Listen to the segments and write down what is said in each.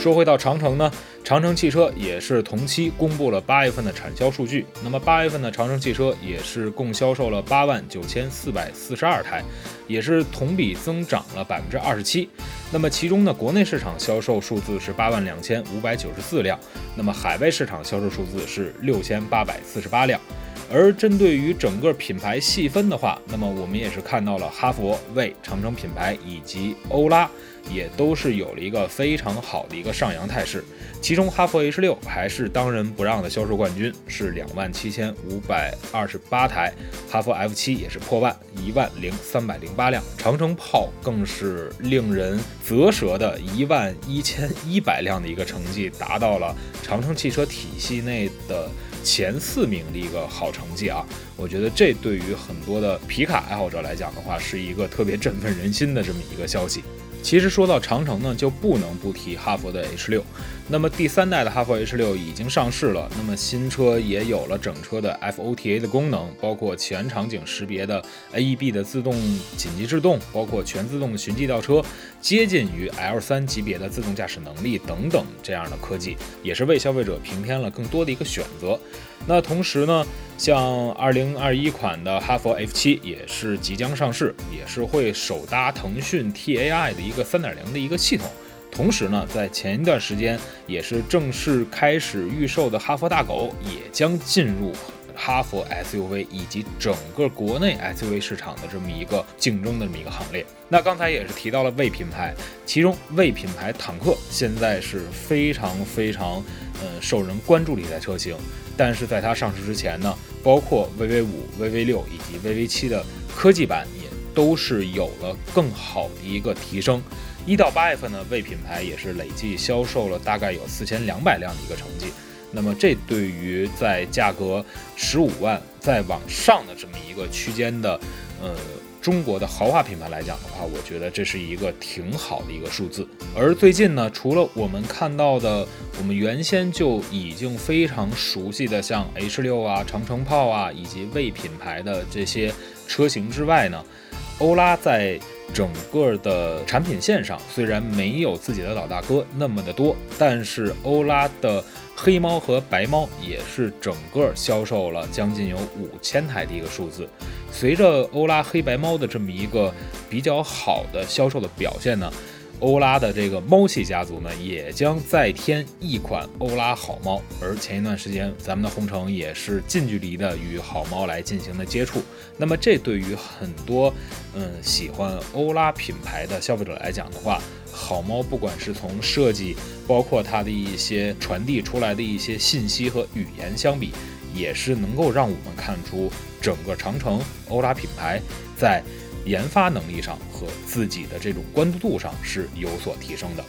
说回到长城呢，长城汽车也是同期公布了八月份的产销数据。那么八月份的长城汽车也是共销售了八万九千四百四十二台，也是同比增长了百分之二十七。那么其中呢，国内市场销售数字是八万两千五百九十四辆，那么海外市场销售数字是六千八百四十八辆。而针对于整个品牌细分的话，那么我们也是看到了哈弗、魏、长城品牌以及欧拉。也都是有了一个非常好的一个上扬态势，其中哈弗 H 六还是当仁不让的销售冠军，是两万七千五百二十八台，哈弗 F 七也是破万，一万零三百零八辆，长城炮更是令人啧舌的一万一千一百辆的一个成绩，达到了长城汽车体系内的前四名的一个好成绩啊！我觉得这对于很多的皮卡爱好者来讲的话，是一个特别振奋人心的这么一个消息。其实说到长城呢，就不能不提哈弗的 H 六。那么第三代的哈弗 H 六已经上市了，那么新车也有了整车的 FOTA 的功能，包括全场景识别的 AEB 的自动紧急制动，包括全自动循迹倒车，接近于 L3 级别的自动驾驶能力等等这样的科技，也是为消费者平添了更多的一个选择。那同时呢，像2021款的哈弗 F7 也是即将上市，也是会首搭腾讯 TAI 的一个3.0的一个系统。同时呢，在前一段时间也是正式开始预售的哈弗大狗也将进入哈弗 SUV 以及整个国内 SUV 市场的这么一个竞争的这么一个行列。那刚才也是提到了魏品牌，其中魏品牌坦克现在是非常非常呃受人关注的一台车型，但是在它上市之前呢，包括 VV 五、VV 六以及 VV 七的科技版都是有了更好的一个提升。一到八月份呢，魏品牌也是累计销售了大概有四千两百辆的一个成绩。那么这对于在价格十五万再往上的这么一个区间的，呃，中国的豪华品牌来讲的话，我觉得这是一个挺好的一个数字。而最近呢，除了我们看到的，我们原先就已经非常熟悉的像 H 六啊、长城炮啊以及魏品牌的这些车型之外呢，欧拉在整个的产品线上虽然没有自己的老大哥那么的多，但是欧拉的黑猫和白猫也是整个销售了将近有五千台的一个数字。随着欧拉黑白猫的这么一个比较好的销售的表现呢。欧拉的这个猫系家族呢，也将再添一款欧拉好猫。而前一段时间，咱们的红城也是近距离的与好猫来进行的接触。那么，这对于很多嗯喜欢欧拉品牌的消费者来讲的话，好猫不管是从设计，包括它的一些传递出来的一些信息和语言相比，也是能够让我们看出整个长城欧拉品牌在。研发能力上和自己的这种关注度上是有所提升的。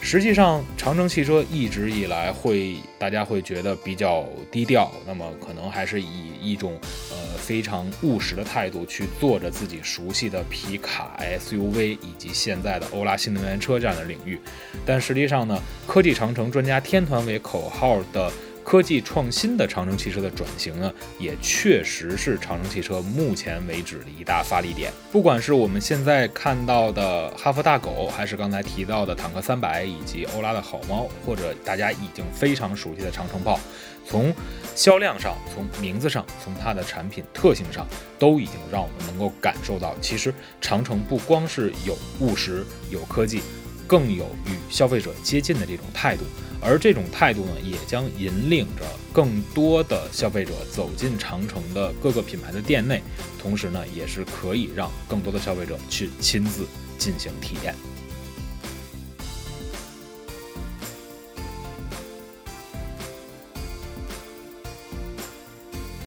实际上，长城汽车一直以来会大家会觉得比较低调，那么可能还是以一种呃非常务实的态度去做着自己熟悉的皮卡 SUV 以及现在的欧拉新能源车这样的领域。但实际上呢，科技长城专家天团为口号的。科技创新的长城汽车的转型呢，也确实是长城汽车目前为止的一大发力点。不管是我们现在看到的哈弗大狗，还是刚才提到的坦克三百，以及欧拉的好猫，或者大家已经非常熟悉的长城炮，从销量上、从名字上、从它的产品特性上，都已经让我们能够感受到，其实长城不光是有务实、有科技，更有与消费者接近的这种态度。而这种态度呢，也将引领着更多的消费者走进长城的各个品牌的店内，同时呢，也是可以让更多的消费者去亲自进行体验。